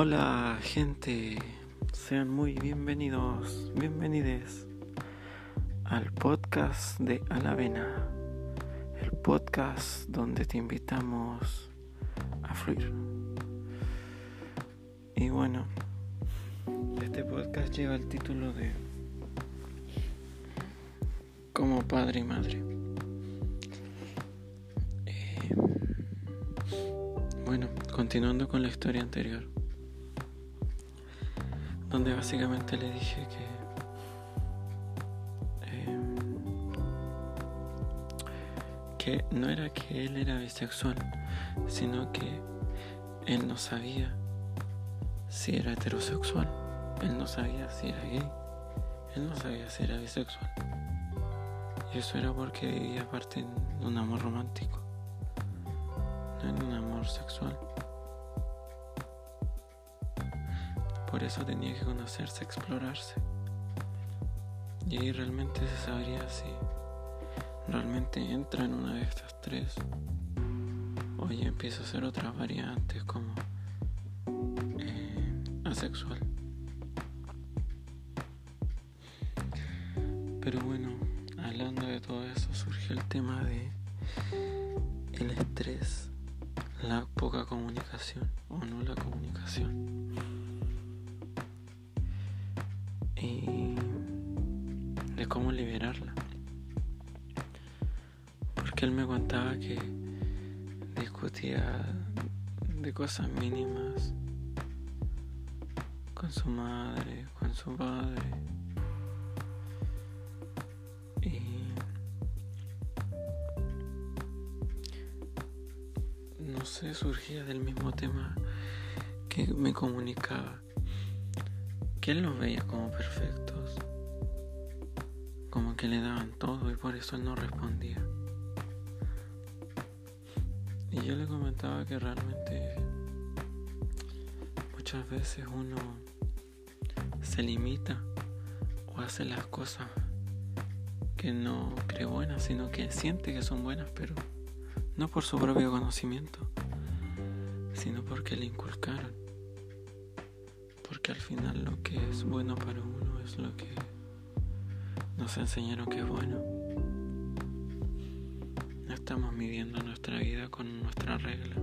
Hola gente, sean muy bienvenidos, bienvenides al podcast de Alavena, el podcast donde te invitamos a fluir. Y bueno, este podcast lleva el título de Como padre y madre. Eh, bueno, continuando con la historia anterior donde básicamente le dije que em, que no era que él era bisexual, sino que él no sabía si era heterosexual, él no sabía si era gay, él no sabía si era bisexual. Y eso era porque vivía parte de un amor romántico, no en un amor sexual. Por eso tenía que conocerse, explorarse. Y ahí realmente se sabría si realmente entra en una de estas tres. O ya empieza a hacer otras variantes como eh, asexual. Pero bueno, hablando de todo eso, surgió el tema de el estrés, la poca comunicación o no la comunicación. Y de cómo liberarla. Porque él me contaba que discutía de cosas mínimas con su madre, con su padre. Y no sé, surgía del mismo tema que me comunicaba que él los veía como perfectos, como que le daban todo y por eso él no respondía. Y yo le comentaba que realmente muchas veces uno se limita o hace las cosas que no cree buenas, sino que siente que son buenas, pero no por su propio conocimiento, sino porque le inculcaron al final lo que es bueno para uno es lo que nos enseñaron que es bueno. No estamos midiendo nuestra vida con nuestra regla,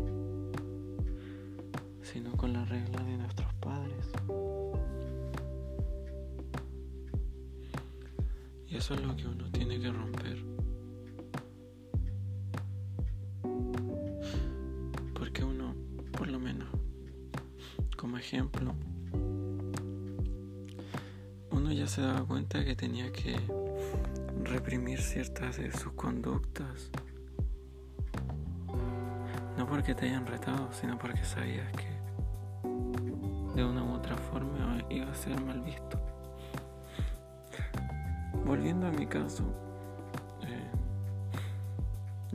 sino con la regla de nuestros padres. Y eso es lo que uno tiene que romper. Porque uno, por lo menos, como ejemplo, ya se daba cuenta que tenía que reprimir ciertas de sus conductas. No porque te hayan retado, sino porque sabías que de una u otra forma iba a ser mal visto. Volviendo a mi caso, eh,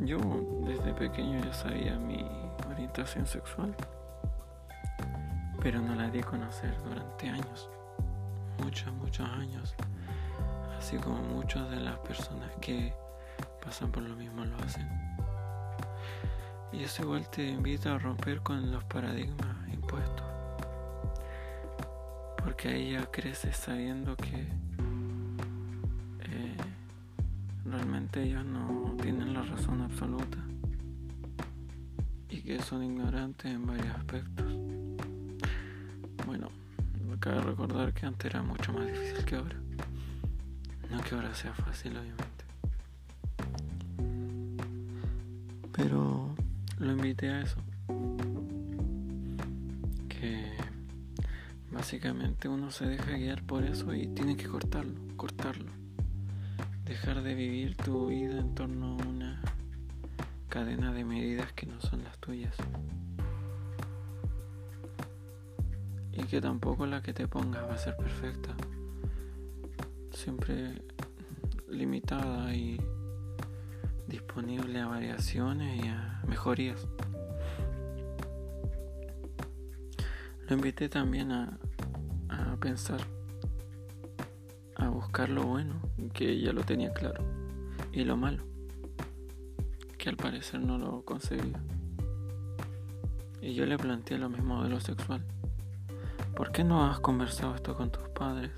yo desde pequeño ya sabía mi orientación sexual, pero no la di a conocer durante años muchos, muchos años, así como muchas de las personas que pasan por lo mismo lo hacen. Y eso igual te invita a romper con los paradigmas impuestos. Porque ahí ya creces sabiendo que eh, realmente ellos no tienen la razón absoluta y que son ignorantes en varios aspectos. Cabe recordar que antes era mucho más difícil que ahora. No que ahora sea fácil, obviamente. Pero lo invité a eso. Que básicamente uno se deja guiar por eso y tiene que cortarlo, cortarlo. Dejar de vivir tu vida en torno a una cadena de medidas que no son las tuyas. Que tampoco la que te pongas va a ser perfecta. Siempre limitada y disponible a variaciones y a mejorías. Lo invité también a, a pensar, a buscar lo bueno, que ya lo tenía claro, y lo malo, que al parecer no lo concebía. Y yo le planteé lo mismo de lo sexual ¿Por qué no has conversado esto con tus padres?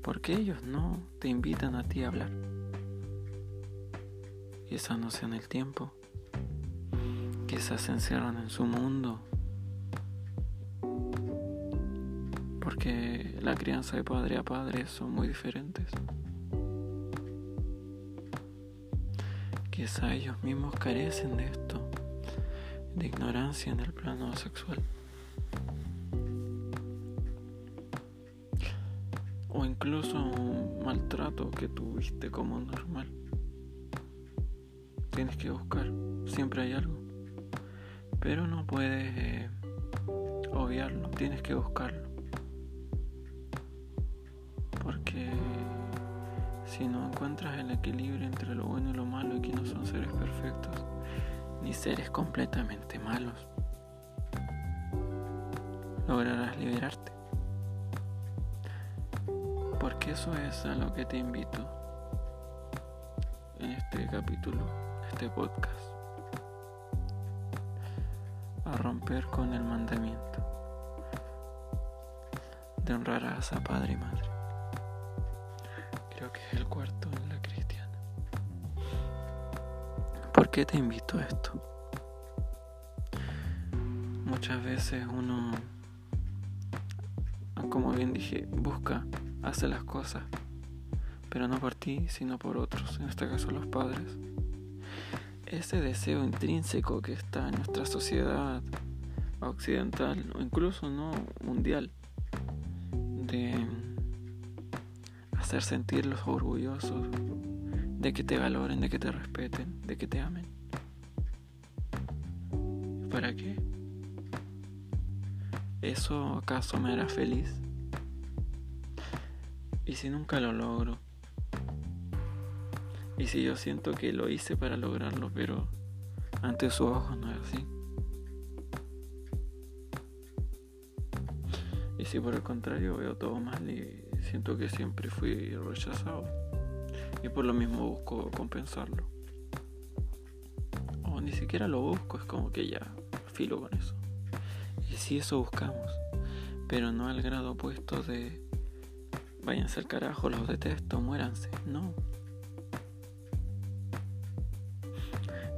¿Por qué ellos no te invitan a ti a hablar? Quizás no sean el tiempo. Quizás se encierran en su mundo. Porque la crianza de padre a padre son muy diferentes. Quizás ellos mismos carecen de esto, de ignorancia en el plano sexual. O incluso un maltrato que tuviste como normal. Tienes que buscar, siempre hay algo, pero no puedes eh, obviarlo, tienes que buscarlo. Porque si no encuentras el equilibrio entre lo bueno y lo malo, y que no son seres perfectos, ni seres completamente malos, lograrás liberarte porque eso es a lo que te invito en este capítulo, este podcast, a romper con el mandamiento de honrar a padre y madre. Creo que es el cuarto en la cristiana. ¿Por qué te invito a esto? Muchas veces uno, como bien dije, busca hace las cosas, pero no por ti, sino por otros, en este caso los padres. Ese deseo intrínseco que está en nuestra sociedad occidental o incluso no mundial de hacer sentirlos orgullosos, de que te valoren, de que te respeten, de que te amen. ¿Para qué? ¿Eso acaso me hará feliz? ¿Y si nunca lo logro? ¿Y si yo siento que lo hice para lograrlo, pero ante sus ojos no es así? ¿Y si por el contrario veo todo mal y siento que siempre fui rechazado? Y por lo mismo busco compensarlo. O ni siquiera lo busco, es como que ya filo con eso. Y si eso buscamos, pero no al grado opuesto de váyanse al carajo, los detesto, muéranse. No.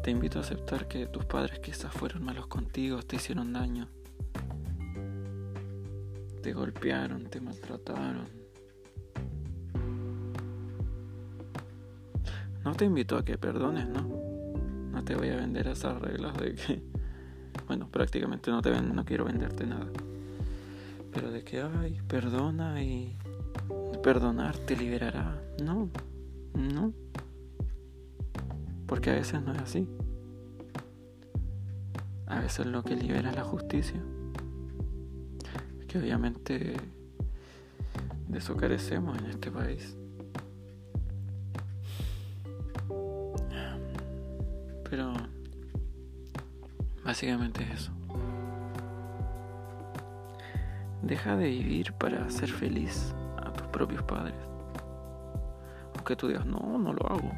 Te invito a aceptar que tus padres quizás fueron malos contigo, te hicieron daño. Te golpearon, te maltrataron. No te invito a que perdones, ¿no? No te voy a vender esas reglas de que, bueno, prácticamente no te no quiero venderte nada. Pero de que, ay, perdona y perdonar te liberará. No, no. Porque a veces no es así. A veces lo que libera es la justicia. Que obviamente de eso carecemos en este país. Pero básicamente es eso. Deja de vivir para ser feliz propios padres. Aunque tú digas, no, no lo hago.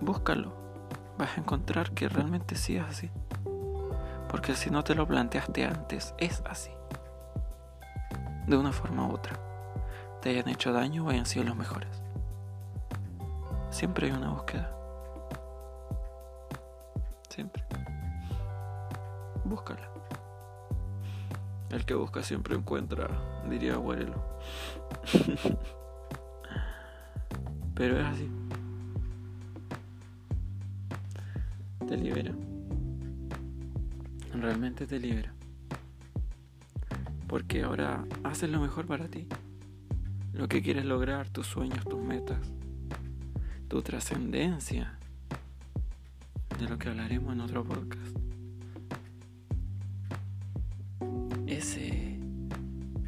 Búscalo. Vas a encontrar que realmente sí es así. Porque si no te lo planteaste antes, es así. De una forma u otra. Te hayan hecho daño o hayan sido los mejores. Siempre hay una búsqueda. Siempre. Búscala. El que busca siempre encuentra, diría abuelo. Pero es así. Te libera. Realmente te libera. Porque ahora haces lo mejor para ti. Lo que quieres lograr, tus sueños, tus metas, tu trascendencia. De lo que hablaremos en otro podcast. ese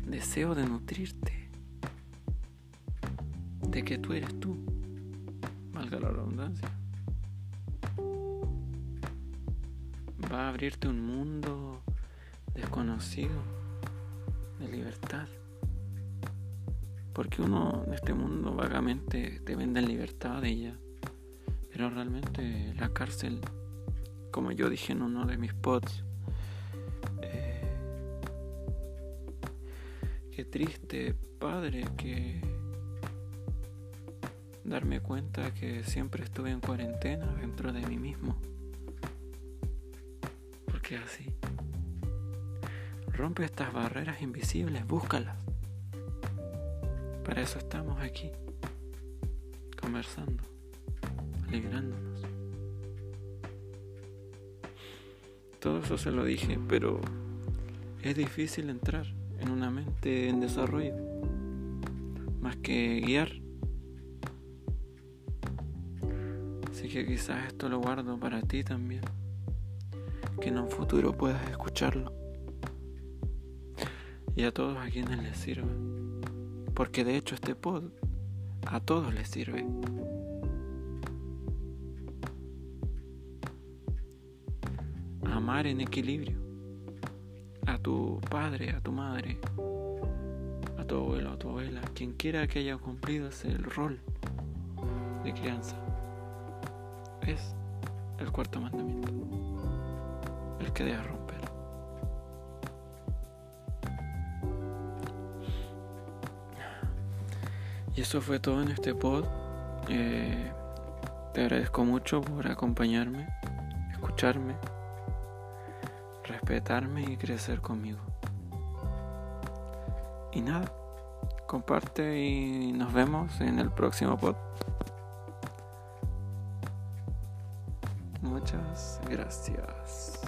deseo de nutrirte, de que tú eres tú, valga la redundancia, va a abrirte un mundo desconocido de libertad. Porque uno en este mundo vagamente te vende en libertad de ella, pero realmente la cárcel, como yo dije en uno de mis pods, Qué triste, padre, que darme cuenta que siempre estuve en cuarentena dentro de mí mismo. Porque así. Rompe estas barreras invisibles, búscalas. Para eso estamos aquí, conversando, alegrándonos. Todo eso se lo dije, pero es difícil entrar en una mente en desarrollo, más que guiar. Que quizás esto lo guardo para ti también, que en un futuro puedas escucharlo. Y a todos a quienes les sirva, porque de hecho este pod a todos les sirve. Amar en equilibrio a tu padre, a tu madre, a tu abuelo, a tu abuela, quien quiera que haya cumplido ese rol de crianza. Es el cuarto mandamiento, el que debe romper. Y eso fue todo en este pod. Eh, te agradezco mucho por acompañarme, escucharme respetarme y crecer conmigo. Y nada, comparte y nos vemos en el próximo pod. Gracias.